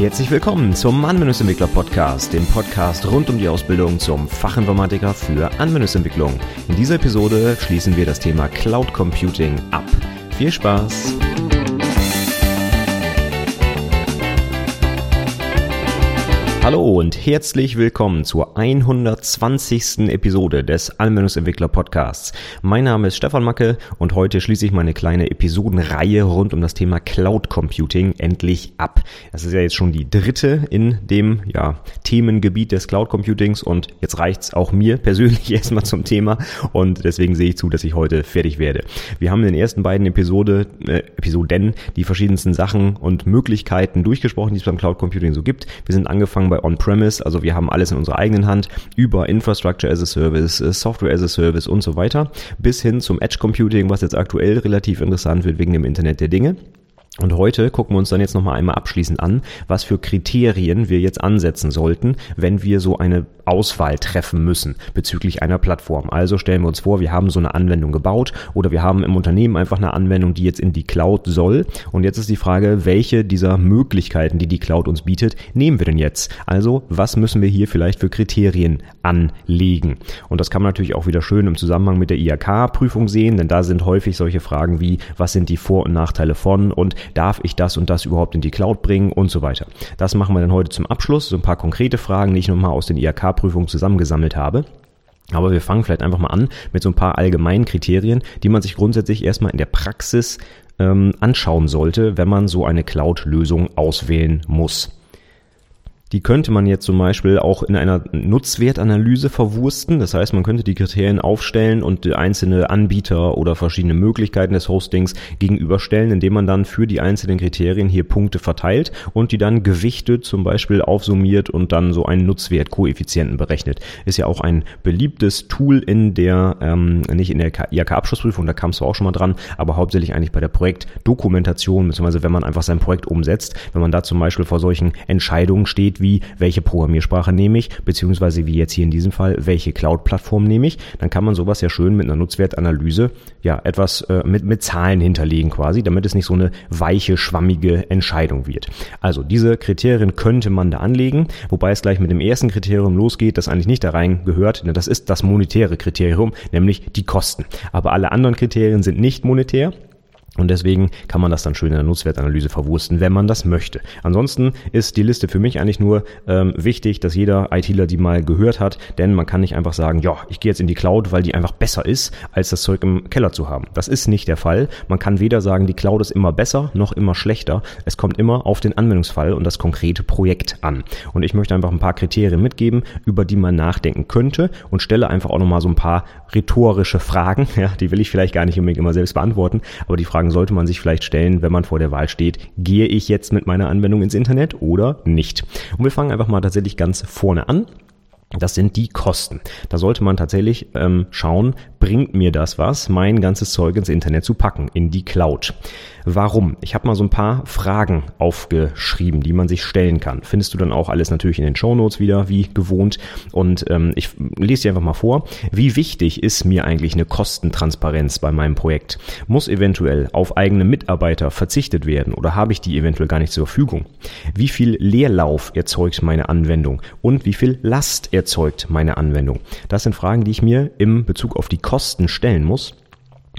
Herzlich willkommen zum Anwendungsentwickler Podcast, dem Podcast rund um die Ausbildung zum Fachinformatiker für Anwendungsentwicklung. In dieser Episode schließen wir das Thema Cloud Computing ab. Viel Spaß! Hallo und herzlich willkommen zur 120. Episode des Anwendungsentwickler Podcasts. Mein Name ist Stefan Macke und heute schließe ich meine kleine Episodenreihe rund um das Thema Cloud Computing endlich ab. Das ist ja jetzt schon die dritte in dem ja, Themengebiet des Cloud Computings und jetzt reicht's auch mir persönlich erstmal zum Thema und deswegen sehe ich zu, dass ich heute fertig werde. Wir haben in den ersten beiden Episode, äh, Episoden die verschiedensten Sachen und Möglichkeiten durchgesprochen, die es beim Cloud Computing so gibt. Wir sind angefangen bei On-Premise, also wir haben alles in unserer eigenen Hand, über Infrastructure as a Service, äh, Software as a Service und so weiter, bis hin zum Edge Computing, was jetzt aktuell relativ interessant wird wegen dem Internet der Dinge. Und heute gucken wir uns dann jetzt nochmal einmal abschließend an, was für Kriterien wir jetzt ansetzen sollten, wenn wir so eine Auswahl treffen müssen bezüglich einer Plattform. Also stellen wir uns vor, wir haben so eine Anwendung gebaut oder wir haben im Unternehmen einfach eine Anwendung, die jetzt in die Cloud soll. Und jetzt ist die Frage, welche dieser Möglichkeiten, die die Cloud uns bietet, nehmen wir denn jetzt? Also was müssen wir hier vielleicht für Kriterien anlegen? Und das kann man natürlich auch wieder schön im Zusammenhang mit der IHK-Prüfung sehen, denn da sind häufig solche Fragen wie, was sind die Vor- und Nachteile von und darf ich das und das überhaupt in die Cloud bringen und so weiter. Das machen wir dann heute zum Abschluss, so ein paar konkrete Fragen, ich nochmal aus den IHK Prüfung zusammengesammelt habe. Aber wir fangen vielleicht einfach mal an mit so ein paar allgemeinen Kriterien, die man sich grundsätzlich erstmal in der Praxis ähm, anschauen sollte, wenn man so eine Cloud-Lösung auswählen muss. Die könnte man jetzt zum Beispiel auch in einer Nutzwertanalyse verwursten. Das heißt, man könnte die Kriterien aufstellen und einzelne Anbieter oder verschiedene Möglichkeiten des Hostings gegenüberstellen, indem man dann für die einzelnen Kriterien hier Punkte verteilt und die dann gewichtet zum Beispiel aufsummiert und dann so einen Nutzwertkoeffizienten berechnet. Ist ja auch ein beliebtes Tool in der, ähm, nicht in der IHK-Abschlussprüfung, da kam es auch schon mal dran, aber hauptsächlich eigentlich bei der Projektdokumentation, beziehungsweise wenn man einfach sein Projekt umsetzt, wenn man da zum Beispiel vor solchen Entscheidungen steht, wie welche Programmiersprache nehme ich, beziehungsweise wie jetzt hier in diesem Fall, welche Cloud-Plattform nehme ich, dann kann man sowas ja schön mit einer Nutzwertanalyse ja etwas äh, mit, mit Zahlen hinterlegen quasi, damit es nicht so eine weiche, schwammige Entscheidung wird. Also diese Kriterien könnte man da anlegen, wobei es gleich mit dem ersten Kriterium losgeht, das eigentlich nicht da rein gehört, denn das ist das monetäre Kriterium, nämlich die Kosten. Aber alle anderen Kriterien sind nicht monetär. Und deswegen kann man das dann schön in der Nutzwertanalyse verwursten, wenn man das möchte. Ansonsten ist die Liste für mich eigentlich nur ähm, wichtig, dass jeder ITler die mal gehört hat, denn man kann nicht einfach sagen, ja, ich gehe jetzt in die Cloud, weil die einfach besser ist, als das Zeug im Keller zu haben. Das ist nicht der Fall. Man kann weder sagen, die Cloud ist immer besser, noch immer schlechter. Es kommt immer auf den Anwendungsfall und das konkrete Projekt an. Und ich möchte einfach ein paar Kriterien mitgeben, über die man nachdenken könnte und stelle einfach auch nochmal so ein paar rhetorische Fragen. Ja, die will ich vielleicht gar nicht unbedingt immer selbst beantworten, aber die Fragen Fragen sollte man sich vielleicht stellen, wenn man vor der Wahl steht, gehe ich jetzt mit meiner Anwendung ins Internet oder nicht? Und wir fangen einfach mal tatsächlich ganz vorne an. Das sind die Kosten. Da sollte man tatsächlich ähm, schauen, bringt mir das was, mein ganzes Zeug ins Internet zu packen, in die Cloud. Warum? Ich habe mal so ein paar Fragen aufgeschrieben, die man sich stellen kann. Findest du dann auch alles natürlich in den Show Notes wieder, wie gewohnt. Und ähm, ich lese dir einfach mal vor. Wie wichtig ist mir eigentlich eine Kostentransparenz bei meinem Projekt? Muss eventuell auf eigene Mitarbeiter verzichtet werden oder habe ich die eventuell gar nicht zur Verfügung? Wie viel Leerlauf erzeugt meine Anwendung und wie viel Last erzeugt meine Anwendung? Das sind Fragen, die ich mir im Bezug auf die Kosten stellen muss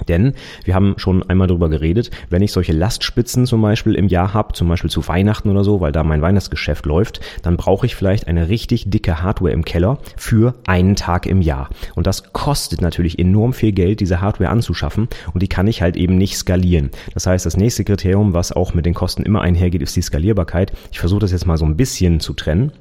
denn wir haben schon einmal darüber geredet, wenn ich solche Lastspitzen zum Beispiel im Jahr habe, zum Beispiel zu Weihnachten oder so, weil da mein Weihnachtsgeschäft läuft, dann brauche ich vielleicht eine richtig dicke Hardware im Keller für einen Tag im Jahr. Und das kostet natürlich enorm viel Geld, diese Hardware anzuschaffen und die kann ich halt eben nicht skalieren. Das heißt, das nächste Kriterium, was auch mit den Kosten immer einhergeht, ist die Skalierbarkeit. Ich versuche das jetzt mal so ein bisschen zu trennen.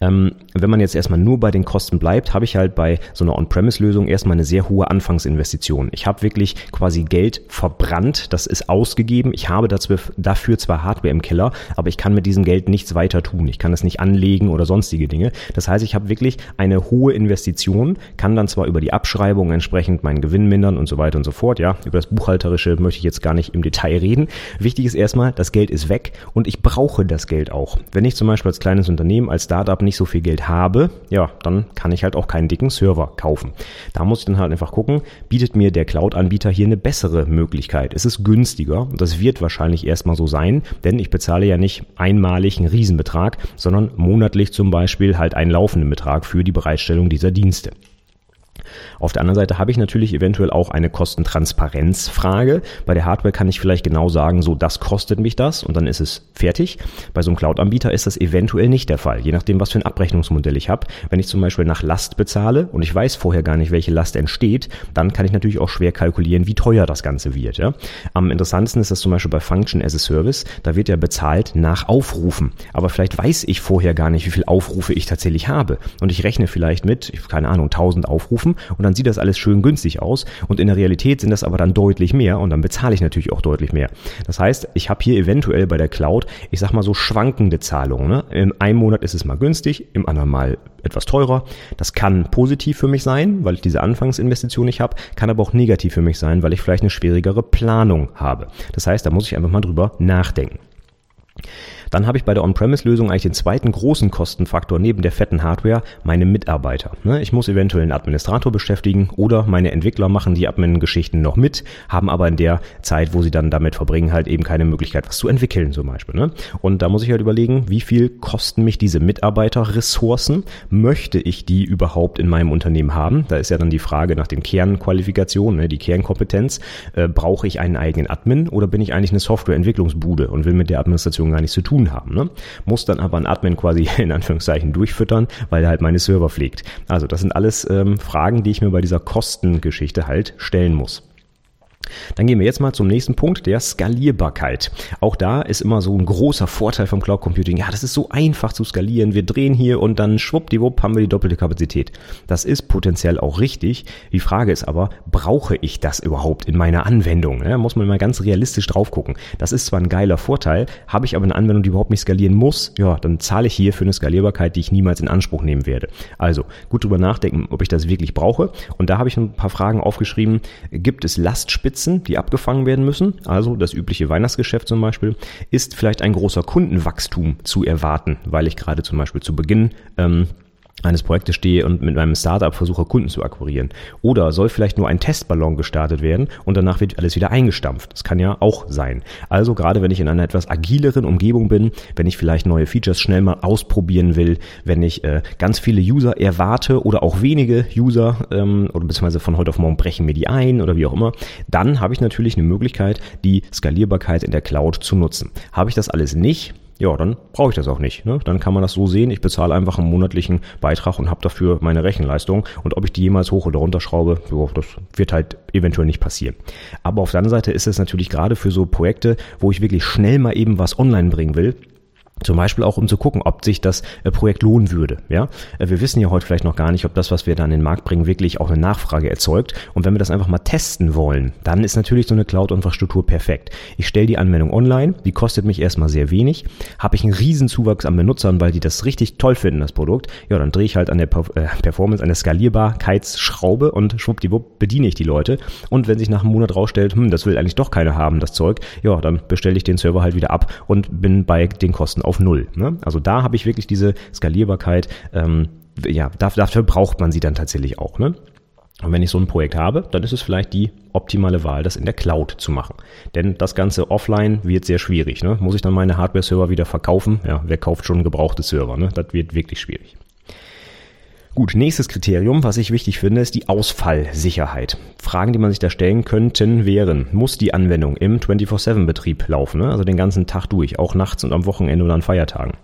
Ähm, wenn man jetzt erstmal nur bei den Kosten bleibt, habe ich halt bei so einer On-Premise-Lösung erstmal eine sehr hohe Anfangsinvestition. Ich habe wirklich quasi Geld verbrannt, das ist ausgegeben. Ich habe dafür zwar Hardware im Keller, aber ich kann mit diesem Geld nichts weiter tun. Ich kann es nicht anlegen oder sonstige Dinge. Das heißt, ich habe wirklich eine hohe Investition, kann dann zwar über die Abschreibung entsprechend meinen Gewinn mindern und so weiter und so fort. Ja, über das Buchhalterische möchte ich jetzt gar nicht im Detail reden. Wichtig ist erstmal, das Geld ist weg und ich brauche das Geld auch. Wenn ich zum Beispiel als kleines Unternehmen, als als Startup nicht so viel Geld habe, ja, dann kann ich halt auch keinen dicken Server kaufen. Da muss ich dann halt einfach gucken, bietet mir der Cloud-Anbieter hier eine bessere Möglichkeit? Es ist günstiger und das wird wahrscheinlich erstmal so sein, denn ich bezahle ja nicht einmalig einen Riesenbetrag, sondern monatlich zum Beispiel halt einen laufenden Betrag für die Bereitstellung dieser Dienste. Auf der anderen Seite habe ich natürlich eventuell auch eine Kostentransparenzfrage. Bei der Hardware kann ich vielleicht genau sagen, so das kostet mich das und dann ist es fertig. Bei so einem Cloud-Anbieter ist das eventuell nicht der Fall, je nachdem, was für ein Abrechnungsmodell ich habe. Wenn ich zum Beispiel nach Last bezahle und ich weiß vorher gar nicht, welche Last entsteht, dann kann ich natürlich auch schwer kalkulieren, wie teuer das Ganze wird. Ja? Am interessantesten ist das zum Beispiel bei Function as a Service. Da wird ja bezahlt nach Aufrufen. Aber vielleicht weiß ich vorher gar nicht, wie viele Aufrufe ich tatsächlich habe. Und ich rechne vielleicht mit, keine Ahnung, 1000 Aufrufen und dann sieht das alles schön günstig aus und in der Realität sind das aber dann deutlich mehr und dann bezahle ich natürlich auch deutlich mehr. Das heißt, ich habe hier eventuell bei der Cloud, ich sag mal so schwankende Zahlungen. Ne? Im einen Monat ist es mal günstig, im anderen mal etwas teurer. Das kann positiv für mich sein, weil ich diese Anfangsinvestition nicht habe, kann aber auch negativ für mich sein, weil ich vielleicht eine schwierigere Planung habe. Das heißt, da muss ich einfach mal drüber nachdenken. Dann habe ich bei der On-Premise-Lösung eigentlich den zweiten großen Kostenfaktor neben der fetten Hardware, meine Mitarbeiter. Ne, ich muss eventuell einen Administrator beschäftigen oder meine Entwickler machen die Admin-Geschichten noch mit, haben aber in der Zeit, wo sie dann damit verbringen, halt eben keine Möglichkeit, was zu entwickeln zum Beispiel. Ne? Und da muss ich halt überlegen, wie viel kosten mich diese Mitarbeiterressourcen? Möchte ich die überhaupt in meinem Unternehmen haben? Da ist ja dann die Frage nach den Kernqualifikationen, ne, die Kernkompetenz. Äh, brauche ich einen eigenen Admin oder bin ich eigentlich eine Softwareentwicklungsbude und will mit der Administration gar nichts zu tun tun haben. Ne? Muss dann aber ein Admin quasi in Anführungszeichen durchfüttern, weil er halt meine Server pflegt. Also das sind alles ähm, Fragen, die ich mir bei dieser Kostengeschichte halt stellen muss. Dann gehen wir jetzt mal zum nächsten Punkt, der Skalierbarkeit. Auch da ist immer so ein großer Vorteil vom Cloud Computing. Ja, das ist so einfach zu skalieren. Wir drehen hier und dann schwuppdiwupp haben wir die doppelte Kapazität. Das ist potenziell auch richtig. Die Frage ist aber, brauche ich das überhaupt in meiner Anwendung? Ja, muss man mal ganz realistisch drauf gucken. Das ist zwar ein geiler Vorteil, habe ich aber eine Anwendung, die überhaupt nicht skalieren muss, ja, dann zahle ich hier für eine Skalierbarkeit, die ich niemals in Anspruch nehmen werde. Also gut drüber nachdenken, ob ich das wirklich brauche. Und da habe ich ein paar Fragen aufgeschrieben. Gibt es Lastspitzen? Spitzen, die abgefangen werden müssen, also das übliche Weihnachtsgeschäft zum Beispiel, ist vielleicht ein großer Kundenwachstum zu erwarten, weil ich gerade zum Beispiel zu Beginn ähm, eines Projektes stehe und mit meinem Startup versuche, Kunden zu akquirieren. Oder soll vielleicht nur ein Testballon gestartet werden und danach wird alles wieder eingestampft. Das kann ja auch sein. Also gerade wenn ich in einer etwas agileren Umgebung bin, wenn ich vielleicht neue Features schnell mal ausprobieren will, wenn ich äh, ganz viele User erwarte oder auch wenige User ähm, oder beziehungsweise von heute auf morgen brechen mir die ein oder wie auch immer, dann habe ich natürlich eine Möglichkeit, die Skalierbarkeit in der Cloud zu nutzen. Habe ich das alles nicht, ja, dann brauche ich das auch nicht. Ne? Dann kann man das so sehen, ich bezahle einfach einen monatlichen Beitrag und habe dafür meine Rechenleistung. Und ob ich die jemals hoch oder runter schraube, jo, das wird halt eventuell nicht passieren. Aber auf der anderen Seite ist es natürlich gerade für so Projekte, wo ich wirklich schnell mal eben was online bringen will, zum Beispiel auch, um zu gucken, ob sich das äh, Projekt lohnen würde. Ja, äh, wir wissen ja heute vielleicht noch gar nicht, ob das, was wir da in den Markt bringen, wirklich auch eine Nachfrage erzeugt. Und wenn wir das einfach mal testen wollen, dann ist natürlich so eine Cloud-Infrastruktur perfekt. Ich stelle die Anwendung online, die kostet mich erstmal sehr wenig. Habe ich einen riesen Zuwachs an Benutzern, weil die das richtig toll finden, das Produkt. Ja, dann drehe ich halt an der äh, Performance, an der Skalierbarkeitsschraube und schwuppdiwupp bediene ich die Leute. Und wenn sich nach einem Monat rausstellt, hm, das will eigentlich doch keiner haben, das Zeug, ja, dann bestelle ich den Server halt wieder ab und bin bei den Kosten auf Null. Ne? Also da habe ich wirklich diese Skalierbarkeit. Ähm, ja, dafür braucht man sie dann tatsächlich auch. Ne? Und wenn ich so ein Projekt habe, dann ist es vielleicht die optimale Wahl, das in der Cloud zu machen. Denn das Ganze offline wird sehr schwierig. Ne? Muss ich dann meine Hardware-Server wieder verkaufen? Ja, wer kauft schon gebrauchte Server? Ne? Das wird wirklich schwierig. Gut, nächstes Kriterium, was ich wichtig finde, ist die Ausfallsicherheit. Fragen, die man sich da stellen könnten, wären, muss die Anwendung im 24-7-Betrieb laufen, ne? also den ganzen Tag durch, auch nachts und am Wochenende oder an Feiertagen?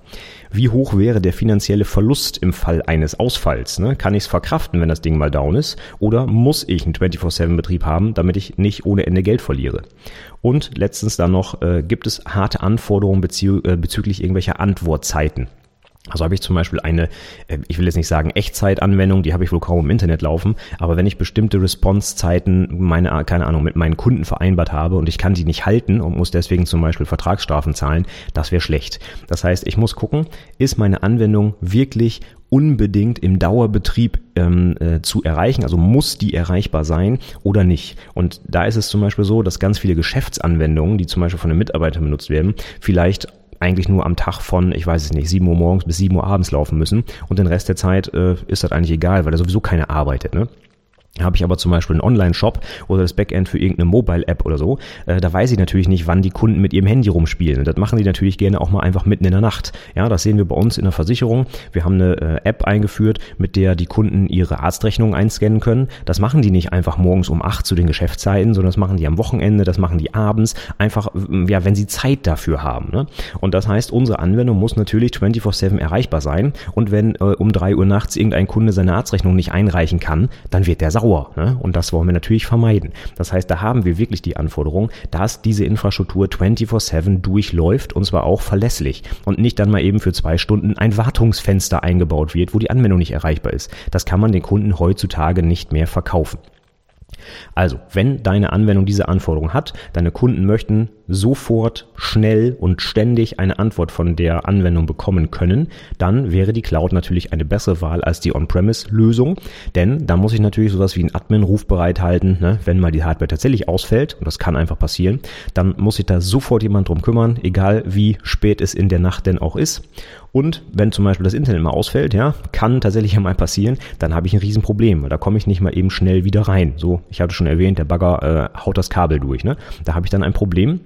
Wie hoch wäre der finanzielle Verlust im Fall eines Ausfalls? Ne? Kann ich es verkraften, wenn das Ding mal down ist? Oder muss ich einen 24-7-Betrieb haben, damit ich nicht ohne Ende Geld verliere? Und letztens dann noch, äh, gibt es harte Anforderungen bezü äh, bezüglich irgendwelcher Antwortzeiten? Also habe ich zum Beispiel eine, äh, ich will jetzt nicht sagen Echtzeitanwendung, die habe ich wohl kaum im Internet laufen, aber wenn ich bestimmte Response-Zeiten, meine, keine Ahnung, mit meinen Kunden vereinbart habe und ich kann die nicht halten und muss deswegen zum Beispiel Vertragsstrafen zahlen, das wäre schlecht. Das heißt, ich muss gucken, ist meine Anwendung wirklich unbedingt im Dauerbetrieb ähm, äh, zu erreichen, also muss die erreichbar sein oder nicht. Und da ist es zum Beispiel so, dass ganz viele Geschäftsanwendungen, die zum Beispiel von einem Mitarbeiter benutzt werden, vielleicht eigentlich nur am Tag von, ich weiß es nicht, 7 Uhr morgens bis 7 Uhr abends laufen müssen und den Rest der Zeit äh, ist das eigentlich egal, weil er sowieso keine arbeitet. Ne? Habe ich aber zum Beispiel einen Online-Shop oder das Backend für irgendeine Mobile-App oder so, äh, da weiß ich natürlich nicht, wann die Kunden mit ihrem Handy rumspielen. Und das machen die natürlich gerne auch mal einfach mitten in der Nacht. Ja, das sehen wir bei uns in der Versicherung. Wir haben eine äh, App eingeführt, mit der die Kunden ihre Arztrechnungen einscannen können. Das machen die nicht einfach morgens um acht zu den Geschäftszeiten, sondern das machen die am Wochenende, das machen die abends, einfach, ja, wenn sie Zeit dafür haben. Ne? Und das heißt, unsere Anwendung muss natürlich 24-7 erreichbar sein. Und wenn äh, um drei Uhr nachts irgendein Kunde seine Arztrechnung nicht einreichen kann, dann wird der sauer Dauer. Ne? Und das wollen wir natürlich vermeiden. Das heißt, da haben wir wirklich die Anforderung, dass diese Infrastruktur 24-7 durchläuft und zwar auch verlässlich und nicht dann mal eben für zwei Stunden ein Wartungsfenster eingebaut wird, wo die Anwendung nicht erreichbar ist. Das kann man den Kunden heutzutage nicht mehr verkaufen. Also, wenn deine Anwendung diese Anforderung hat, deine Kunden möchten sofort, schnell und ständig eine Antwort von der Anwendung bekommen können, dann wäre die Cloud natürlich eine bessere Wahl als die On-Premise-Lösung, denn da muss ich natürlich sowas wie einen Admin rufbereit halten, ne? wenn mal die Hardware tatsächlich ausfällt, und das kann einfach passieren, dann muss sich da sofort jemand drum kümmern, egal wie spät es in der Nacht denn auch ist. Und wenn zum Beispiel das Internet mal ausfällt, ja, kann tatsächlich mal passieren, dann habe ich ein Riesenproblem, weil da komme ich nicht mal eben schnell wieder rein. So, ich hatte schon erwähnt, der Bagger äh, haut das Kabel durch. Ne? Da habe ich dann ein Problem.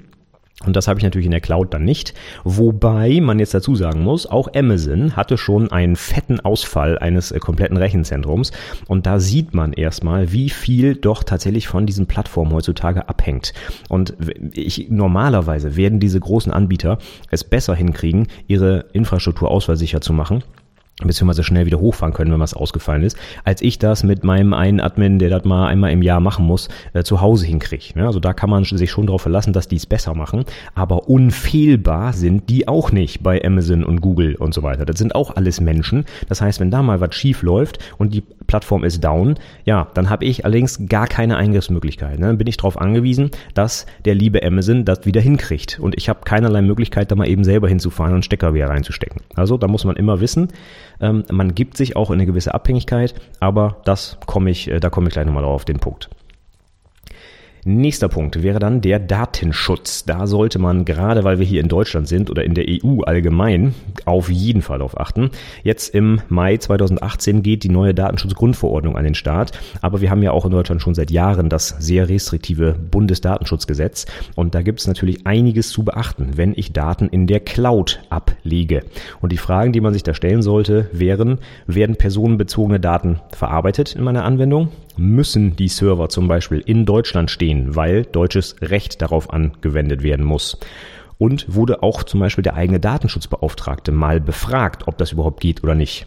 Und das habe ich natürlich in der Cloud dann nicht. Wobei man jetzt dazu sagen muss, auch Amazon hatte schon einen fetten Ausfall eines äh, kompletten Rechenzentrums. Und da sieht man erstmal, wie viel doch tatsächlich von diesen Plattformen heutzutage abhängt. Und ich, normalerweise werden diese großen Anbieter es besser hinkriegen, ihre Infrastruktur ausfallsicher zu machen beziehungsweise schnell wieder hochfahren können, wenn was ausgefallen ist, als ich das mit meinem einen Admin, der das mal einmal im Jahr machen muss, äh, zu Hause hinkriege. Ja, also da kann man sich schon darauf verlassen, dass die es besser machen, aber unfehlbar sind die auch nicht bei Amazon und Google und so weiter. Das sind auch alles Menschen. Das heißt, wenn da mal was schief läuft und die Plattform ist down, ja, dann habe ich allerdings gar keine Eingriffsmöglichkeit. Ne? Dann bin ich darauf angewiesen, dass der liebe Amazon das wieder hinkriegt und ich habe keinerlei Möglichkeit, da mal eben selber hinzufahren und Stecker wieder reinzustecken. Also da muss man immer wissen, ähm, man gibt sich auch in eine gewisse Abhängigkeit, aber das komme ich, äh, da komme ich gleich nochmal auf den Punkt. Nächster Punkt wäre dann der Datenschutz. Da sollte man gerade, weil wir hier in Deutschland sind oder in der EU allgemein, auf jeden Fall darauf achten. Jetzt im Mai 2018 geht die neue Datenschutzgrundverordnung an den Start, aber wir haben ja auch in Deutschland schon seit Jahren das sehr restriktive Bundesdatenschutzgesetz und da gibt es natürlich einiges zu beachten, wenn ich Daten in der Cloud ablege. Und die Fragen, die man sich da stellen sollte, wären, werden personenbezogene Daten verarbeitet in meiner Anwendung? Müssen die Server zum Beispiel in Deutschland stehen, weil deutsches Recht darauf angewendet werden muss. Und wurde auch zum Beispiel der eigene Datenschutzbeauftragte mal befragt, ob das überhaupt geht oder nicht.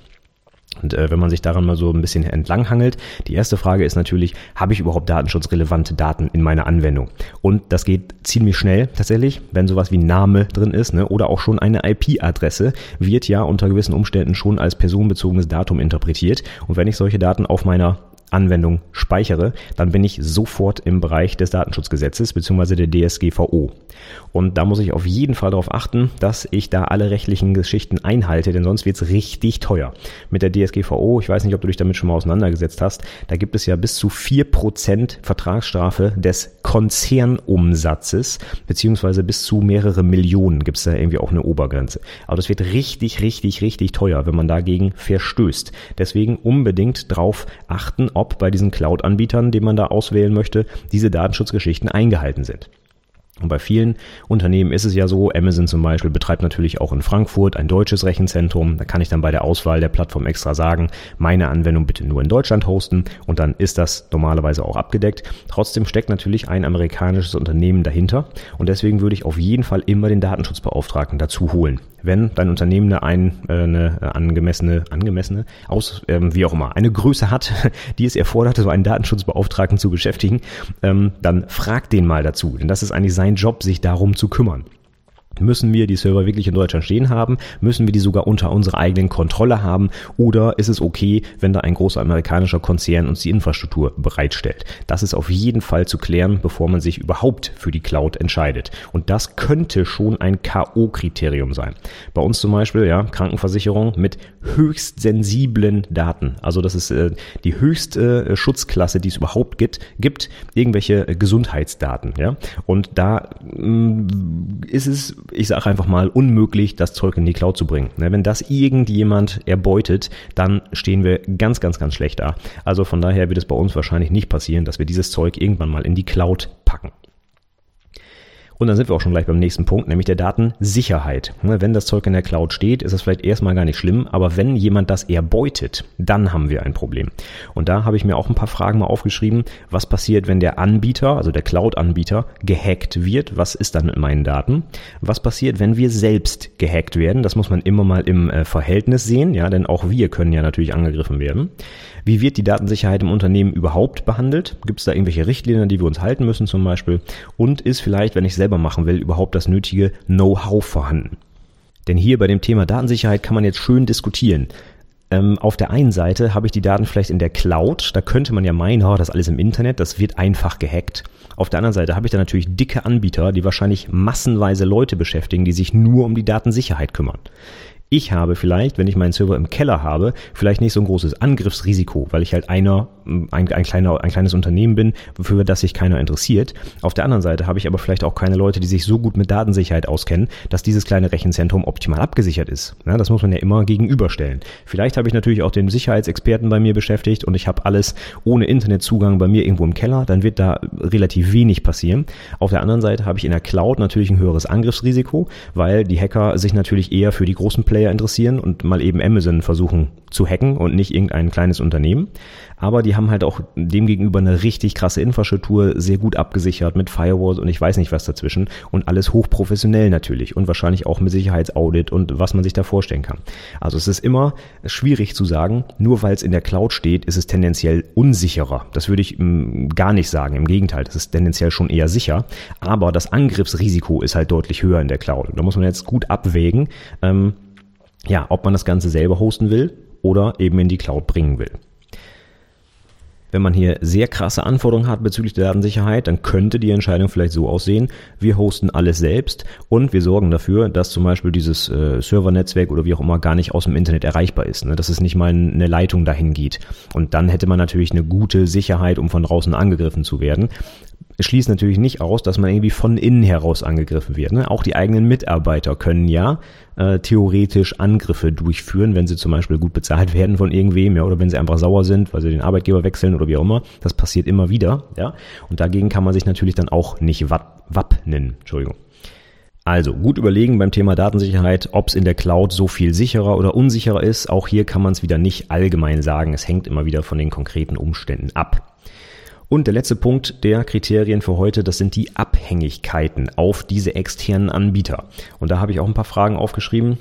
Und äh, wenn man sich daran mal so ein bisschen entlanghangelt, die erste Frage ist natürlich, habe ich überhaupt datenschutzrelevante Daten in meiner Anwendung? Und das geht ziemlich schnell tatsächlich, wenn sowas wie Name drin ist, ne? oder auch schon eine IP-Adresse wird ja unter gewissen Umständen schon als personenbezogenes Datum interpretiert. Und wenn ich solche Daten auf meiner Anwendung speichere, dann bin ich sofort im Bereich des Datenschutzgesetzes bzw. der DSGVO. Und da muss ich auf jeden Fall darauf achten, dass ich da alle rechtlichen Geschichten einhalte, denn sonst wird's richtig teuer. Mit der DSGVO, ich weiß nicht, ob du dich damit schon mal auseinandergesetzt hast, da gibt es ja bis zu vier Prozent Vertragsstrafe des Konzernumsatzes, beziehungsweise bis zu mehrere Millionen gibt's da irgendwie auch eine Obergrenze. Aber das wird richtig, richtig, richtig teuer, wenn man dagegen verstößt. Deswegen unbedingt drauf achten, ob bei diesen Cloud-Anbietern, den man da auswählen möchte, diese Datenschutzgeschichten eingehalten sind. Und bei vielen Unternehmen ist es ja so, Amazon zum Beispiel betreibt natürlich auch in Frankfurt ein deutsches Rechenzentrum. Da kann ich dann bei der Auswahl der Plattform extra sagen, meine Anwendung bitte nur in Deutschland hosten und dann ist das normalerweise auch abgedeckt. Trotzdem steckt natürlich ein amerikanisches Unternehmen dahinter und deswegen würde ich auf jeden Fall immer den Datenschutzbeauftragten dazu holen wenn dein Unternehmen eine, ein, äh, eine angemessene, angemessene, aus, ähm, wie auch immer, eine Größe hat, die es erfordert, so einen Datenschutzbeauftragten zu beschäftigen, ähm, dann frag den mal dazu. Denn das ist eigentlich sein Job, sich darum zu kümmern. Müssen wir die Server wirklich in Deutschland stehen haben? Müssen wir die sogar unter unserer eigenen Kontrolle haben? Oder ist es okay, wenn da ein großer amerikanischer Konzern uns die Infrastruktur bereitstellt? Das ist auf jeden Fall zu klären, bevor man sich überhaupt für die Cloud entscheidet. Und das könnte schon ein K.O.-Kriterium sein. Bei uns zum Beispiel, ja, Krankenversicherung mit höchst sensiblen Daten. Also das ist äh, die höchste äh, Schutzklasse, die es überhaupt gibt, gibt irgendwelche äh, Gesundheitsdaten, ja. Und da mh, mm, ist es ich sage einfach mal, unmöglich, das Zeug in die Cloud zu bringen. Ne, wenn das irgendjemand erbeutet, dann stehen wir ganz, ganz, ganz schlecht da. Also von daher wird es bei uns wahrscheinlich nicht passieren, dass wir dieses Zeug irgendwann mal in die Cloud packen. Und dann sind wir auch schon gleich beim nächsten Punkt, nämlich der Datensicherheit. Ne, wenn das Zeug in der Cloud steht, ist das vielleicht erstmal gar nicht schlimm, aber wenn jemand das erbeutet, dann haben wir ein Problem. Und da habe ich mir auch ein paar Fragen mal aufgeschrieben. Was passiert, wenn der Anbieter, also der Cloud-Anbieter, gehackt wird? Was ist dann mit meinen Daten? Was passiert, wenn wir selbst gehackt werden? Das muss man immer mal im äh, Verhältnis sehen, ja, denn auch wir können ja natürlich angegriffen werden. Wie wird die Datensicherheit im Unternehmen überhaupt behandelt? Gibt es da irgendwelche Richtlinien, die wir uns halten müssen zum Beispiel? Und ist vielleicht, wenn ich selber machen will, überhaupt das nötige Know-how vorhanden? Denn hier bei dem Thema Datensicherheit kann man jetzt schön diskutieren. Ähm, auf der einen Seite habe ich die Daten vielleicht in der Cloud, da könnte man ja meinen, oh, das alles im Internet, das wird einfach gehackt. Auf der anderen Seite habe ich da natürlich dicke Anbieter, die wahrscheinlich massenweise Leute beschäftigen, die sich nur um die Datensicherheit kümmern. Ich habe vielleicht, wenn ich meinen Server im Keller habe, vielleicht nicht so ein großes Angriffsrisiko, weil ich halt einer, ein, ein, kleiner, ein kleines Unternehmen bin, für das sich keiner interessiert. Auf der anderen Seite habe ich aber vielleicht auch keine Leute, die sich so gut mit Datensicherheit auskennen, dass dieses kleine Rechenzentrum optimal abgesichert ist. Ja, das muss man ja immer gegenüberstellen. Vielleicht habe ich natürlich auch den Sicherheitsexperten bei mir beschäftigt und ich habe alles ohne Internetzugang bei mir irgendwo im Keller, dann wird da relativ wenig passieren. Auf der anderen Seite habe ich in der Cloud natürlich ein höheres Angriffsrisiko, weil die Hacker sich natürlich eher für die großen Player Player interessieren und mal eben Amazon versuchen zu hacken und nicht irgendein kleines Unternehmen. Aber die haben halt auch demgegenüber eine richtig krasse Infrastruktur, sehr gut abgesichert mit Firewalls und ich weiß nicht was dazwischen und alles hochprofessionell natürlich und wahrscheinlich auch mit Sicherheitsaudit und was man sich da vorstellen kann. Also es ist immer schwierig zu sagen, nur weil es in der Cloud steht, ist es tendenziell unsicherer. Das würde ich mm, gar nicht sagen. Im Gegenteil, das ist tendenziell schon eher sicher. Aber das Angriffsrisiko ist halt deutlich höher in der Cloud. Und da muss man jetzt gut abwägen. Ähm, ja, ob man das Ganze selber hosten will oder eben in die Cloud bringen will. Wenn man hier sehr krasse Anforderungen hat bezüglich der Datensicherheit, dann könnte die Entscheidung vielleicht so aussehen, wir hosten alles selbst und wir sorgen dafür, dass zum Beispiel dieses äh, Servernetzwerk oder wie auch immer gar nicht aus dem Internet erreichbar ist, ne? dass es nicht mal eine Leitung dahin geht. Und dann hätte man natürlich eine gute Sicherheit, um von draußen angegriffen zu werden. Schließt natürlich nicht aus, dass man irgendwie von innen heraus angegriffen wird. Ne? Auch die eigenen Mitarbeiter können ja äh, theoretisch Angriffe durchführen, wenn sie zum Beispiel gut bezahlt werden von irgendwem, ja, oder wenn sie einfach sauer sind, weil sie den Arbeitgeber wechseln oder wie auch immer. Das passiert immer wieder, ja. Und dagegen kann man sich natürlich dann auch nicht wappnen. Entschuldigung. Also gut überlegen beim Thema Datensicherheit, ob es in der Cloud so viel sicherer oder unsicherer ist. Auch hier kann man es wieder nicht allgemein sagen. Es hängt immer wieder von den konkreten Umständen ab. Und der letzte Punkt der Kriterien für heute, das sind die Abhängigkeiten auf diese externen Anbieter. Und da habe ich auch ein paar Fragen aufgeschrieben.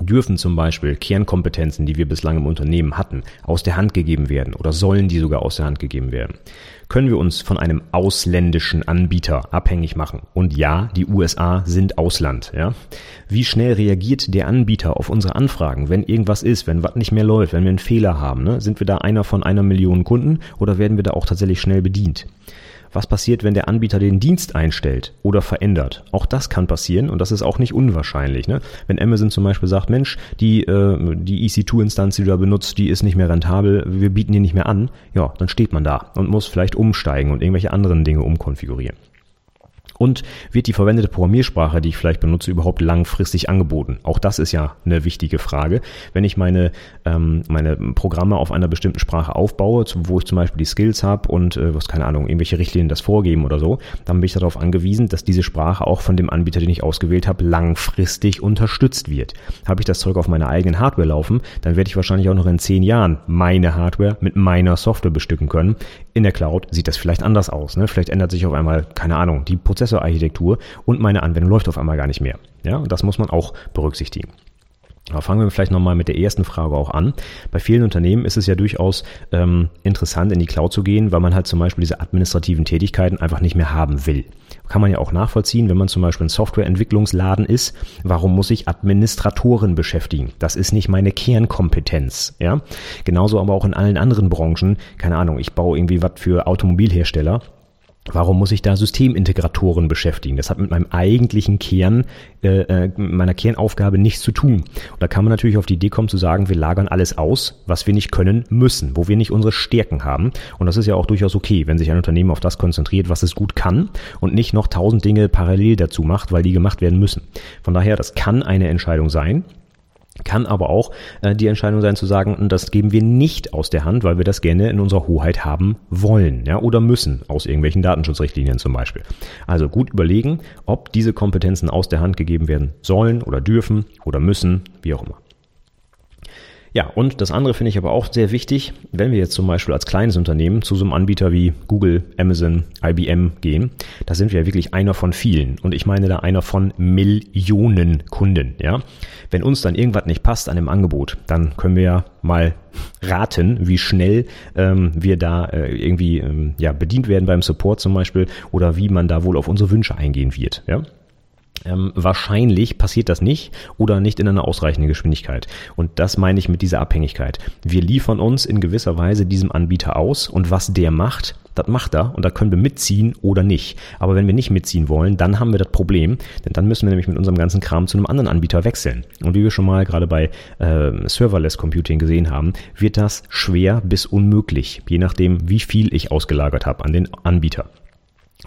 Dürfen zum Beispiel Kernkompetenzen, die wir bislang im Unternehmen hatten, aus der Hand gegeben werden oder sollen die sogar aus der Hand gegeben werden? Können wir uns von einem ausländischen Anbieter abhängig machen. Und ja, die USA sind Ausland. Ja? Wie schnell reagiert der Anbieter auf unsere Anfragen, wenn irgendwas ist, wenn was nicht mehr läuft, wenn wir einen Fehler haben? Ne? Sind wir da einer von einer Million Kunden oder werden wir da auch tatsächlich schnell bedient? Was passiert, wenn der Anbieter den Dienst einstellt oder verändert. Auch das kann passieren und das ist auch nicht unwahrscheinlich. Ne? Wenn Amazon zum Beispiel sagt, Mensch, die, äh, die EC2-Instanz, die du da benutzt, die ist nicht mehr rentabel, wir bieten die nicht mehr an, ja, dann steht man da und muss vielleicht umsteigen und irgendwelche anderen Dinge umkonfigurieren. Und wird die verwendete Programmiersprache, die ich vielleicht benutze, überhaupt langfristig angeboten? Auch das ist ja eine wichtige Frage. Wenn ich meine, ähm, meine Programme auf einer bestimmten Sprache aufbaue, wo ich zum Beispiel die Skills habe und äh, was keine Ahnung, irgendwelche Richtlinien das vorgeben oder so, dann bin ich darauf angewiesen, dass diese Sprache auch von dem Anbieter, den ich ausgewählt habe, langfristig unterstützt wird. Habe ich das Zeug auf meiner eigenen Hardware laufen, dann werde ich wahrscheinlich auch noch in zehn Jahren meine Hardware mit meiner Software bestücken können. In der Cloud sieht das vielleicht anders aus. Ne? Vielleicht ändert sich auf einmal, keine Ahnung, die Prozesse Prozessorarchitektur und meine Anwendung läuft auf einmal gar nicht mehr. Ja, und das muss man auch berücksichtigen. Aber fangen wir vielleicht nochmal mit der ersten Frage auch an. Bei vielen Unternehmen ist es ja durchaus ähm, interessant, in die Cloud zu gehen, weil man halt zum Beispiel diese administrativen Tätigkeiten einfach nicht mehr haben will. Kann man ja auch nachvollziehen, wenn man zum Beispiel ein Softwareentwicklungsladen ist. Warum muss ich Administratoren beschäftigen? Das ist nicht meine Kernkompetenz. Ja, genauso aber auch in allen anderen Branchen. Keine Ahnung, ich baue irgendwie was für Automobilhersteller Warum muss ich da Systemintegratoren beschäftigen? Das hat mit meinem eigentlichen Kern, äh, äh meiner Kernaufgabe nichts zu tun. Und da kann man natürlich auf die Idee kommen zu sagen, wir lagern alles aus, was wir nicht können müssen, wo wir nicht unsere Stärken haben. Und das ist ja auch durchaus okay, wenn sich ein Unternehmen auf das konzentriert, was es gut kann und nicht noch tausend Dinge parallel dazu macht, weil die gemacht werden müssen. Von daher, das kann eine Entscheidung sein. Kann aber auch äh, die Entscheidung sein zu sagen, das geben wir nicht aus der Hand, weil wir das gerne in unserer Hoheit haben wollen ja, oder müssen, aus irgendwelchen Datenschutzrichtlinien zum Beispiel. Also gut überlegen, ob diese Kompetenzen aus der Hand gegeben werden sollen oder dürfen oder müssen, wie auch immer. Ja, und das andere finde ich aber auch sehr wichtig, wenn wir jetzt zum Beispiel als kleines Unternehmen zu so einem Anbieter wie Google, Amazon, IBM gehen, da sind wir ja wirklich einer von vielen. Und ich meine da einer von Millionen Kunden, ja. Wenn uns dann irgendwas nicht passt an dem Angebot, dann können wir ja mal raten, wie schnell ähm, wir da äh, irgendwie ähm, ja, bedient werden beim Support zum Beispiel oder wie man da wohl auf unsere Wünsche eingehen wird. Ja? Ähm, wahrscheinlich passiert das nicht oder nicht in einer ausreichenden Geschwindigkeit. Und das meine ich mit dieser Abhängigkeit. Wir liefern uns in gewisser Weise diesem Anbieter aus und was der macht, das macht er und da können wir mitziehen oder nicht. Aber wenn wir nicht mitziehen wollen, dann haben wir das Problem, denn dann müssen wir nämlich mit unserem ganzen Kram zu einem anderen Anbieter wechseln. Und wie wir schon mal gerade bei äh, Serverless Computing gesehen haben, wird das schwer bis unmöglich, je nachdem, wie viel ich ausgelagert habe an den Anbieter.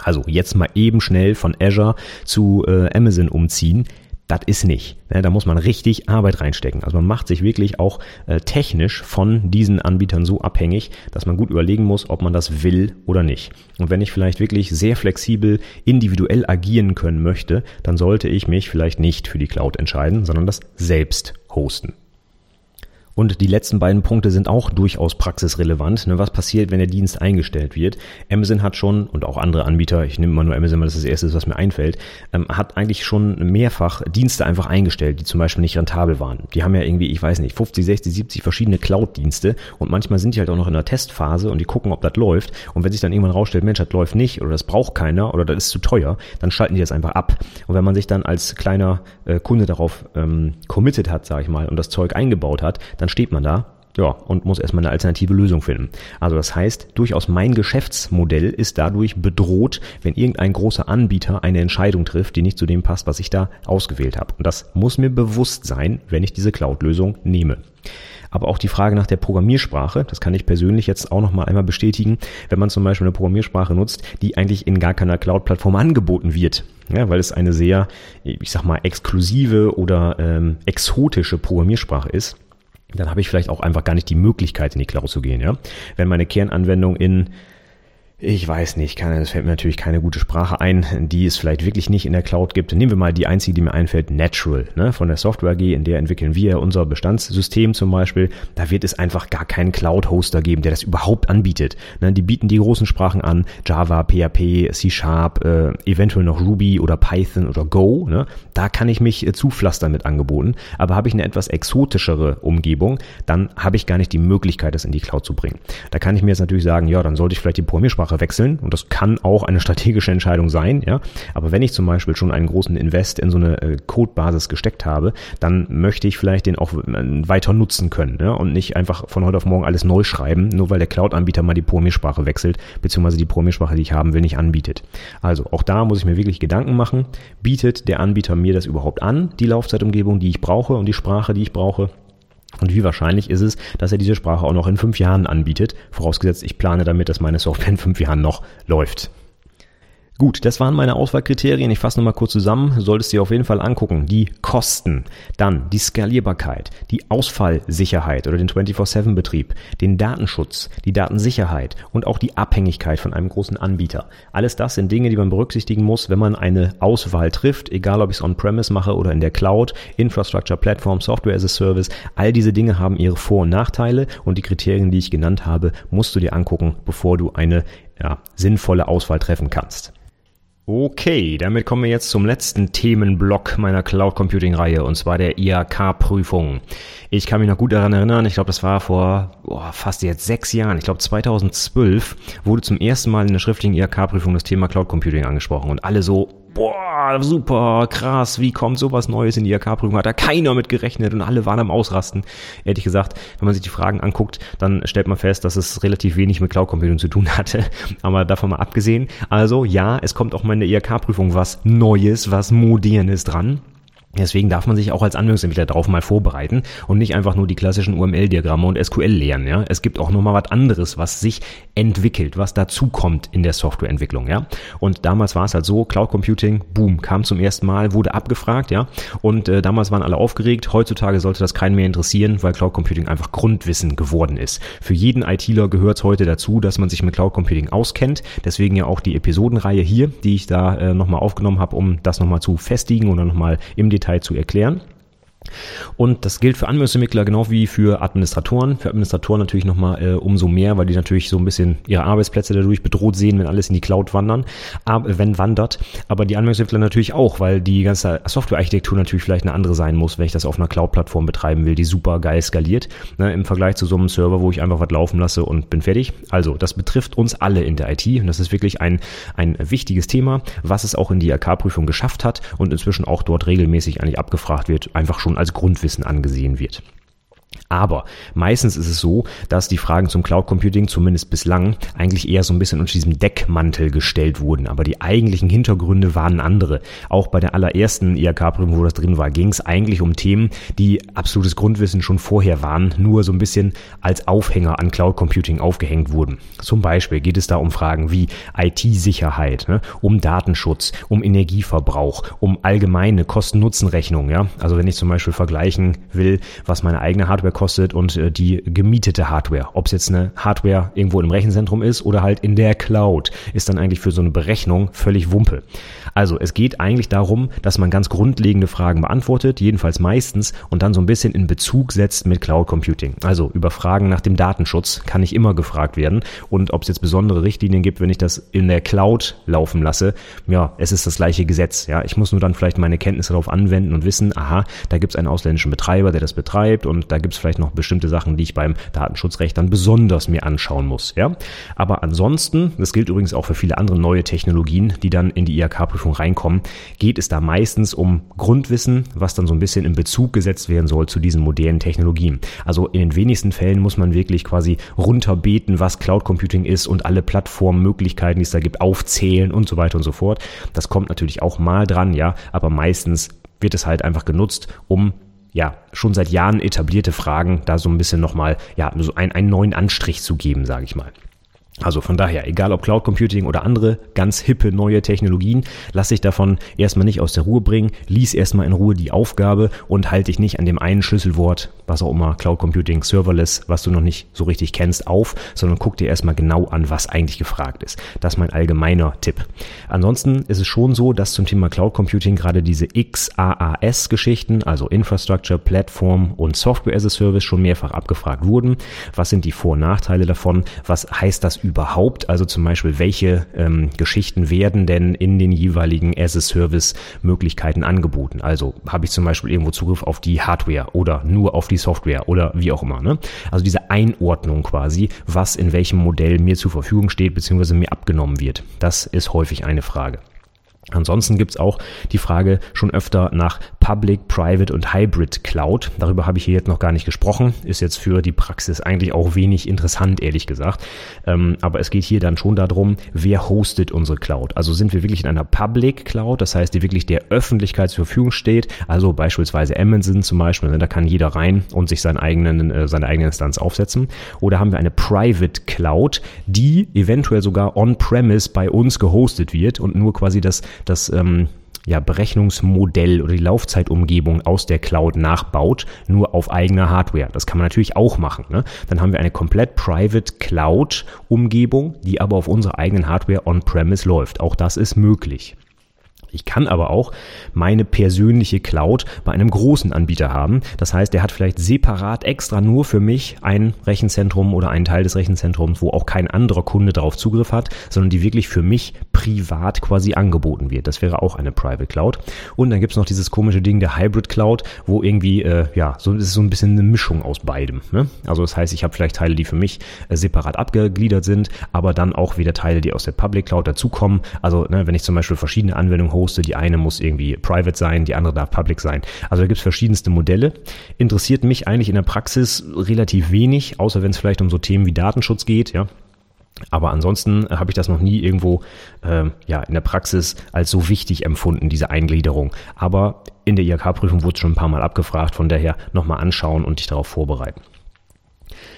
Also jetzt mal eben schnell von Azure zu äh, Amazon umziehen. Das ist nicht. Ne? Da muss man richtig Arbeit reinstecken. Also man macht sich wirklich auch äh, technisch von diesen Anbietern so abhängig, dass man gut überlegen muss, ob man das will oder nicht. Und wenn ich vielleicht wirklich sehr flexibel, individuell agieren können möchte, dann sollte ich mich vielleicht nicht für die Cloud entscheiden, sondern das selbst hosten. Und die letzten beiden Punkte sind auch durchaus praxisrelevant. Ne, was passiert, wenn der Dienst eingestellt wird? Amazon hat schon, und auch andere Anbieter, ich nehme mal nur Amazon, weil das das erste ist, was mir einfällt, ähm, hat eigentlich schon mehrfach Dienste einfach eingestellt, die zum Beispiel nicht rentabel waren. Die haben ja irgendwie, ich weiß nicht, 50, 60, 70 verschiedene Cloud-Dienste und manchmal sind die halt auch noch in der Testphase und die gucken, ob das läuft. Und wenn sich dann irgendwann rausstellt, Mensch, das läuft nicht oder das braucht keiner oder das ist zu teuer, dann schalten die das einfach ab. Und wenn man sich dann als kleiner äh, Kunde darauf ähm, committed hat, sage ich mal, und das Zeug eingebaut hat, dann steht man da ja, und muss erstmal eine alternative Lösung finden. Also das heißt, durchaus mein Geschäftsmodell ist dadurch bedroht, wenn irgendein großer Anbieter eine Entscheidung trifft, die nicht zu dem passt, was ich da ausgewählt habe. Und das muss mir bewusst sein, wenn ich diese Cloud-Lösung nehme. Aber auch die Frage nach der Programmiersprache, das kann ich persönlich jetzt auch noch mal einmal bestätigen, wenn man zum Beispiel eine Programmiersprache nutzt, die eigentlich in gar keiner Cloud-Plattform angeboten wird. Ja, weil es eine sehr, ich sag mal, exklusive oder ähm, exotische Programmiersprache ist dann habe ich vielleicht auch einfach gar nicht die Möglichkeit, in die Cloud zu gehen. Ja? Wenn meine Kernanwendung in ich weiß nicht, kann, es fällt mir natürlich keine gute Sprache ein, die es vielleicht wirklich nicht in der Cloud gibt. Nehmen wir mal die einzige, die mir einfällt, Natural, ne, von der Software AG, in der entwickeln wir unser Bestandssystem zum Beispiel. Da wird es einfach gar keinen Cloud-Hoster geben, der das überhaupt anbietet. Ne, die bieten die großen Sprachen an, Java, PHP, C Sharp, äh, eventuell noch Ruby oder Python oder Go. Ne. Da kann ich mich äh, zupflastern mit Angeboten. Aber habe ich eine etwas exotischere Umgebung, dann habe ich gar nicht die Möglichkeit, das in die Cloud zu bringen. Da kann ich mir jetzt natürlich sagen, ja, dann sollte ich vielleicht die Programmiersprache Wechseln und das kann auch eine strategische Entscheidung sein, ja. Aber wenn ich zum Beispiel schon einen großen Invest in so eine äh, Codebasis gesteckt habe, dann möchte ich vielleicht den auch äh, weiter nutzen können ja? und nicht einfach von heute auf morgen alles neu schreiben, nur weil der Cloud-Anbieter mal die Programmiersprache wechselt, beziehungsweise die Programmiersprache, die ich haben will, nicht anbietet. Also auch da muss ich mir wirklich Gedanken machen, bietet der Anbieter mir das überhaupt an, die Laufzeitumgebung, die ich brauche und die Sprache, die ich brauche und wie wahrscheinlich ist es, dass er diese Sprache auch noch in fünf Jahren anbietet, vorausgesetzt ich plane damit, dass meine Software in fünf Jahren noch läuft. Gut, das waren meine Auswahlkriterien. Ich fasse nochmal kurz zusammen. Solltest du dir auf jeden Fall angucken. Die Kosten, dann die Skalierbarkeit, die Ausfallsicherheit oder den 24-7-Betrieb, den Datenschutz, die Datensicherheit und auch die Abhängigkeit von einem großen Anbieter. Alles das sind Dinge, die man berücksichtigen muss, wenn man eine Auswahl trifft, egal ob ich es on-premise mache oder in der Cloud, Infrastructure, Platform, Software as a Service. All diese Dinge haben ihre Vor- und Nachteile und die Kriterien, die ich genannt habe, musst du dir angucken, bevor du eine ja, sinnvolle Auswahl treffen kannst. Okay, damit kommen wir jetzt zum letzten Themenblock meiner Cloud Computing Reihe und zwar der IAK-Prüfung. Ich kann mich noch gut daran erinnern, ich glaube, das war vor oh, fast jetzt sechs Jahren, ich glaube 2012 wurde zum ersten Mal in der schriftlichen IAK-Prüfung das Thema Cloud Computing angesprochen und alle so, boah, super, krass, wie kommt sowas Neues in die IHK-Prüfung? Hat da keiner mit gerechnet und alle waren am Ausrasten. Ehrlich gesagt, wenn man sich die Fragen anguckt, dann stellt man fest, dass es relativ wenig mit Cloud Computing zu tun hatte. Aber davon mal abgesehen. Also ja, es kommt auch mal in der IHK-Prüfung was Neues, was Modernes dran. Deswegen darf man sich auch als Anwendungsentwickler darauf mal vorbereiten und nicht einfach nur die klassischen UML-Diagramme und SQL lernen. Ja? Es gibt auch nochmal was anderes, was sich entwickelt, was dazukommt in der Softwareentwicklung. Ja? Und damals war es halt so, Cloud Computing, boom, kam zum ersten Mal, wurde abgefragt. ja. Und äh, damals waren alle aufgeregt. Heutzutage sollte das keinen mehr interessieren, weil Cloud Computing einfach Grundwissen geworden ist. Für jeden ITler gehört es heute dazu, dass man sich mit Cloud Computing auskennt. Deswegen ja auch die Episodenreihe hier, die ich da äh, nochmal aufgenommen habe, um das nochmal zu festigen oder nochmal im Detail Detail zu erklären. Und das gilt für Anwendungsentwickler genau wie für Administratoren. Für Administratoren natürlich nochmal äh, umso mehr, weil die natürlich so ein bisschen ihre Arbeitsplätze dadurch bedroht sehen, wenn alles in die Cloud wandern, aber, wenn wandert. Aber die Anwendungsentwickler natürlich auch, weil die ganze Softwarearchitektur natürlich vielleicht eine andere sein muss, wenn ich das auf einer Cloud-Plattform betreiben will, die super geil skaliert, ne, im Vergleich zu so einem Server, wo ich einfach was laufen lasse und bin fertig. Also, das betrifft uns alle in der IT und das ist wirklich ein, ein wichtiges Thema, was es auch in die AK-Prüfung geschafft hat und inzwischen auch dort regelmäßig eigentlich abgefragt wird, einfach schon als Grundwissen angesehen wird. Aber meistens ist es so, dass die Fragen zum Cloud Computing zumindest bislang eigentlich eher so ein bisschen unter diesem Deckmantel gestellt wurden. Aber die eigentlichen Hintergründe waren andere. Auch bei der allerersten IHK-Prüfung, wo das drin war, ging es eigentlich um Themen, die absolutes Grundwissen schon vorher waren, nur so ein bisschen als Aufhänger an Cloud Computing aufgehängt wurden. Zum Beispiel geht es da um Fragen wie IT-Sicherheit, ne, um Datenschutz, um Energieverbrauch, um allgemeine Kosten-Nutzen-Rechnung. Ja? Also wenn ich zum Beispiel vergleichen will, was meine eigene Hardware kostet und äh, die gemietete Hardware. Ob es jetzt eine Hardware irgendwo im Rechenzentrum ist oder halt in der Cloud, ist dann eigentlich für so eine Berechnung völlig Wumpe. Also es geht eigentlich darum, dass man ganz grundlegende Fragen beantwortet, jedenfalls meistens, und dann so ein bisschen in Bezug setzt mit Cloud Computing. Also über Fragen nach dem Datenschutz kann ich immer gefragt werden. Und ob es jetzt besondere Richtlinien gibt, wenn ich das in der Cloud laufen lasse, ja, es ist das gleiche Gesetz. Ja, ich muss nur dann vielleicht meine Kenntnisse darauf anwenden und wissen, aha, da gibt es einen ausländischen Betreiber, der das betreibt und da gibt es vielleicht noch bestimmte Sachen, die ich beim Datenschutzrecht dann besonders mir anschauen muss. Ja? Aber ansonsten, das gilt übrigens auch für viele andere neue Technologien, die dann in die IHK-Prüfung reinkommen, geht es da meistens um Grundwissen, was dann so ein bisschen in Bezug gesetzt werden soll zu diesen modernen Technologien. Also in den wenigsten Fällen muss man wirklich quasi runterbeten, was Cloud Computing ist und alle Plattformmöglichkeiten, die es da gibt, aufzählen und so weiter und so fort. Das kommt natürlich auch mal dran, ja, aber meistens wird es halt einfach genutzt, um ja, schon seit Jahren etablierte Fragen da so ein bisschen nochmal, ja, so einen, einen neuen Anstrich zu geben, sage ich mal. Also von daher, egal ob Cloud Computing oder andere ganz hippe neue Technologien, lass dich davon erstmal nicht aus der Ruhe bringen, lies erstmal in Ruhe die Aufgabe und halte dich nicht an dem einen Schlüsselwort, was auch immer, Cloud Computing, Serverless, was du noch nicht so richtig kennst, auf, sondern guck dir erstmal genau an, was eigentlich gefragt ist. Das ist mein allgemeiner Tipp. Ansonsten ist es schon so, dass zum Thema Cloud Computing gerade diese XaaS-Geschichten, also Infrastructure, Platform und Software as a Service schon mehrfach abgefragt wurden. Was sind die Vor- und Nachteile davon? Was heißt das überhaupt? Also zum Beispiel, welche ähm, Geschichten werden denn in den jeweiligen As-a-Service-Möglichkeiten angeboten? Also habe ich zum Beispiel irgendwo Zugriff auf die Hardware oder nur auf die Software oder wie auch immer. Ne? Also diese Einordnung quasi, was in welchem Modell mir zur Verfügung steht bzw. mir abgenommen wird. Das ist häufig eine Frage. Ansonsten gibt's auch die Frage schon öfter nach Public, Private und Hybrid Cloud. Darüber habe ich hier jetzt noch gar nicht gesprochen. Ist jetzt für die Praxis eigentlich auch wenig interessant, ehrlich gesagt. Ähm, aber es geht hier dann schon darum, wer hostet unsere Cloud. Also sind wir wirklich in einer Public Cloud, das heißt, die wirklich der Öffentlichkeit zur Verfügung steht. Also beispielsweise Amazon zum Beispiel, ne, da kann jeder rein und sich seinen eigenen, äh, seine eigene Instanz aufsetzen. Oder haben wir eine Private Cloud, die eventuell sogar on-premise bei uns gehostet wird und nur quasi das das ähm, ja, Berechnungsmodell oder die Laufzeitumgebung aus der Cloud nachbaut, nur auf eigener Hardware. Das kann man natürlich auch machen. Ne? Dann haben wir eine komplett private Cloud-Umgebung, die aber auf unserer eigenen Hardware on-premise läuft. Auch das ist möglich. Ich kann aber auch meine persönliche Cloud bei einem großen Anbieter haben. Das heißt, der hat vielleicht separat extra nur für mich ein Rechenzentrum oder einen Teil des Rechenzentrums, wo auch kein anderer Kunde darauf Zugriff hat, sondern die wirklich für mich privat quasi angeboten wird. Das wäre auch eine Private Cloud. Und dann gibt's noch dieses komische Ding der Hybrid Cloud, wo irgendwie, äh, ja, so ist so ein bisschen eine Mischung aus beidem. Ne? Also das heißt, ich habe vielleicht Teile, die für mich äh, separat abgegliedert sind, aber dann auch wieder Teile, die aus der Public Cloud dazukommen. Also ne, wenn ich zum Beispiel verschiedene Anwendungen hoste. Die eine muss irgendwie private sein, die andere darf public sein. Also da gibt es verschiedenste Modelle. Interessiert mich eigentlich in der Praxis relativ wenig, außer wenn es vielleicht um so Themen wie Datenschutz geht, ja. Aber ansonsten habe ich das noch nie irgendwo ähm, ja, in der Praxis als so wichtig empfunden, diese Eingliederung. Aber in der IHK-Prüfung wurde es schon ein paar Mal abgefragt, von daher nochmal anschauen und dich darauf vorbereiten.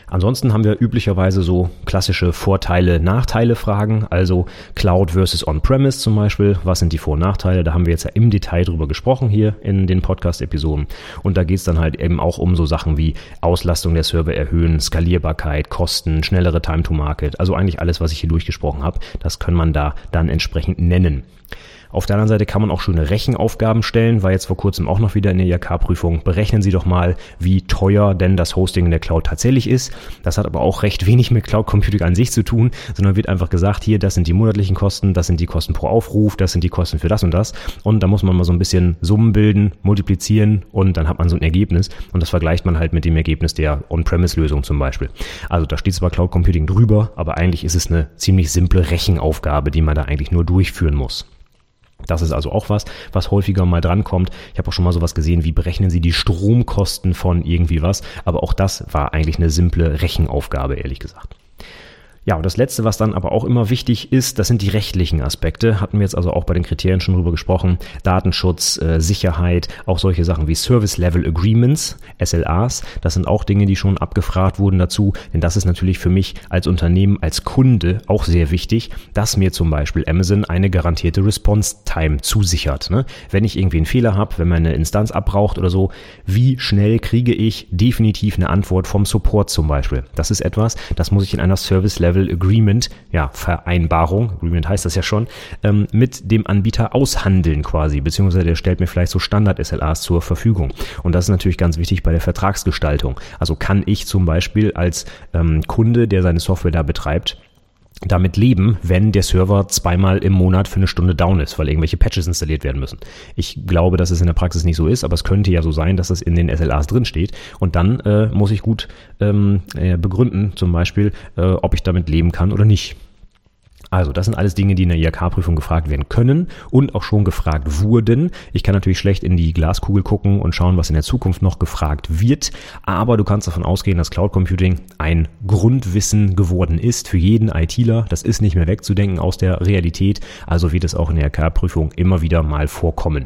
Ansonsten haben wir üblicherweise so klassische Vorteile, Nachteile Fragen, also Cloud versus On-Premise zum Beispiel. Was sind die Vor- und Nachteile? Da haben wir jetzt ja im Detail drüber gesprochen hier in den Podcast-Episoden. Und da geht es dann halt eben auch um so Sachen wie Auslastung der Server erhöhen, Skalierbarkeit, Kosten, schnellere Time to Market. Also eigentlich alles, was ich hier durchgesprochen habe, das kann man da dann entsprechend nennen. Auf der anderen Seite kann man auch schöne Rechenaufgaben stellen, war jetzt vor kurzem auch noch wieder in der IHK-Prüfung. Berechnen Sie doch mal, wie teuer denn das Hosting in der Cloud tatsächlich ist. Das hat aber auch recht wenig mit Cloud Computing an sich zu tun, sondern wird einfach gesagt, hier, das sind die monatlichen Kosten, das sind die Kosten pro Aufruf, das sind die Kosten für das und das. Und da muss man mal so ein bisschen Summen bilden, multiplizieren und dann hat man so ein Ergebnis. Und das vergleicht man halt mit dem Ergebnis der On-Premise-Lösung zum Beispiel. Also da steht zwar Cloud Computing drüber, aber eigentlich ist es eine ziemlich simple Rechenaufgabe, die man da eigentlich nur durchführen muss. Das ist also auch was, was häufiger mal drankommt. Ich habe auch schon mal sowas gesehen, wie berechnen Sie die Stromkosten von irgendwie was. Aber auch das war eigentlich eine simple Rechenaufgabe, ehrlich gesagt. Ja, und das Letzte, was dann aber auch immer wichtig ist, das sind die rechtlichen Aspekte. Hatten wir jetzt also auch bei den Kriterien schon drüber gesprochen. Datenschutz, äh, Sicherheit, auch solche Sachen wie Service Level Agreements, SLAs. Das sind auch Dinge, die schon abgefragt wurden dazu. Denn das ist natürlich für mich als Unternehmen, als Kunde auch sehr wichtig, dass mir zum Beispiel Amazon eine garantierte Response Time zusichert. Ne? Wenn ich irgendwie einen Fehler habe, wenn meine Instanz abbraucht oder so, wie schnell kriege ich definitiv eine Antwort vom Support zum Beispiel? Das ist etwas, das muss ich in einer Service Level Level Agreement, ja, Vereinbarung, Agreement heißt das ja schon, ähm, mit dem Anbieter aushandeln quasi, beziehungsweise der stellt mir vielleicht so Standard-SLAs zur Verfügung. Und das ist natürlich ganz wichtig bei der Vertragsgestaltung. Also kann ich zum Beispiel als ähm, Kunde, der seine Software da betreibt, damit leben, wenn der Server zweimal im Monat für eine Stunde down ist, weil irgendwelche Patches installiert werden müssen. Ich glaube, dass es in der Praxis nicht so ist, aber es könnte ja so sein, dass es in den SLAs drin steht. Und dann äh, muss ich gut ähm, äh, begründen, zum Beispiel, äh, ob ich damit leben kann oder nicht. Also, das sind alles Dinge, die in der IHK-Prüfung gefragt werden können und auch schon gefragt wurden. Ich kann natürlich schlecht in die Glaskugel gucken und schauen, was in der Zukunft noch gefragt wird. Aber du kannst davon ausgehen, dass Cloud Computing ein Grundwissen geworden ist für jeden ITler. Das ist nicht mehr wegzudenken aus der Realität. Also wird es auch in der IHK-Prüfung immer wieder mal vorkommen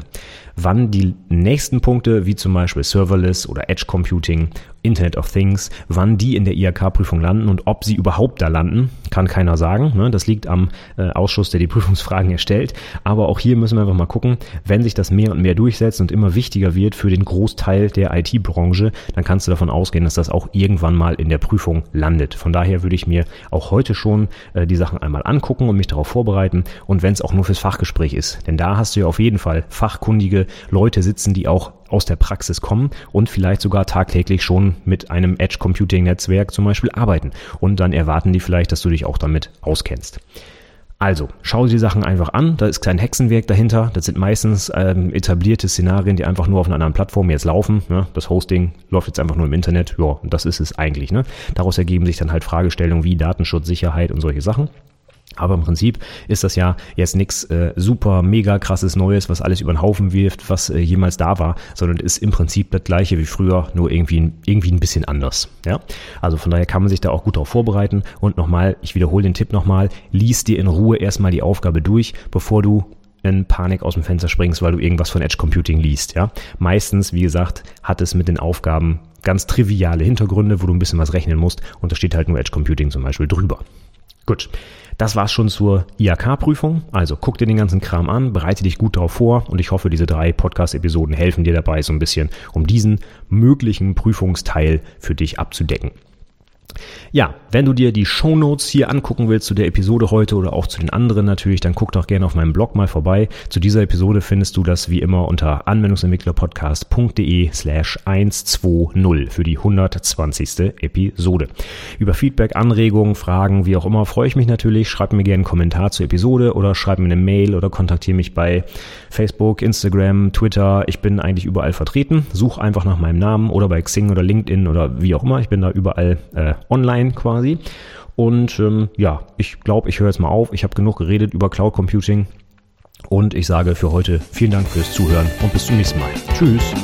wann die nächsten Punkte, wie zum Beispiel Serverless oder Edge Computing, Internet of Things, wann die in der IHK-Prüfung landen und ob sie überhaupt da landen, kann keiner sagen. Ne? Das liegt am äh, Ausschuss, der die Prüfungsfragen erstellt. Aber auch hier müssen wir einfach mal gucken, wenn sich das mehr und mehr durchsetzt und immer wichtiger wird für den Großteil der IT-Branche, dann kannst du davon ausgehen, dass das auch irgendwann mal in der Prüfung landet. Von daher würde ich mir auch heute schon äh, die Sachen einmal angucken und mich darauf vorbereiten. Und wenn es auch nur fürs Fachgespräch ist. Denn da hast du ja auf jeden Fall fachkundige Leute sitzen, die auch aus der Praxis kommen und vielleicht sogar tagtäglich schon mit einem Edge Computing Netzwerk zum Beispiel arbeiten. Und dann erwarten die vielleicht, dass du dich auch damit auskennst. Also, schau dir die Sachen einfach an. Da ist kein Hexenwerk dahinter. Das sind meistens ähm, etablierte Szenarien, die einfach nur auf einer anderen Plattform jetzt laufen. Ne? Das Hosting läuft jetzt einfach nur im Internet. Ja, und das ist es eigentlich. Ne? Daraus ergeben sich dann halt Fragestellungen wie Datenschutz, Sicherheit und solche Sachen. Aber im Prinzip ist das ja jetzt nichts äh, super mega krasses Neues, was alles über den Haufen wirft, was äh, jemals da war, sondern ist im Prinzip das gleiche wie früher, nur irgendwie, irgendwie ein bisschen anders. Ja? Also von daher kann man sich da auch gut darauf vorbereiten. Und nochmal, ich wiederhole den Tipp nochmal, lies dir in Ruhe erstmal die Aufgabe durch, bevor du in Panik aus dem Fenster springst, weil du irgendwas von Edge Computing liest. Ja? Meistens, wie gesagt, hat es mit den Aufgaben ganz triviale Hintergründe, wo du ein bisschen was rechnen musst und da steht halt nur Edge Computing zum Beispiel drüber. Gut. Das war's schon zur IAK-Prüfung. Also guck dir den ganzen Kram an, bereite dich gut darauf vor und ich hoffe, diese drei Podcast-Episoden helfen dir dabei so ein bisschen, um diesen möglichen Prüfungsteil für dich abzudecken. Ja, wenn du dir die Show Notes hier angucken willst zu der Episode heute oder auch zu den anderen natürlich, dann guck doch gerne auf meinem Blog mal vorbei. Zu dieser Episode findest du das wie immer unter anwendungsentwicklerpodcast.de slash 120 für die 120. Episode. Über Feedback, Anregungen, Fragen, wie auch immer, freue ich mich natürlich. Schreib mir gerne einen Kommentar zur Episode oder schreib mir eine Mail oder kontaktiere mich bei Facebook, Instagram, Twitter. Ich bin eigentlich überall vertreten. Such einfach nach meinem Namen oder bei Xing oder LinkedIn oder wie auch immer. Ich bin da überall äh, online quasi. Und ähm, ja, ich glaube, ich höre jetzt mal auf. Ich habe genug geredet über Cloud Computing. Und ich sage für heute vielen Dank fürs Zuhören und bis zum nächsten Mal. Tschüss.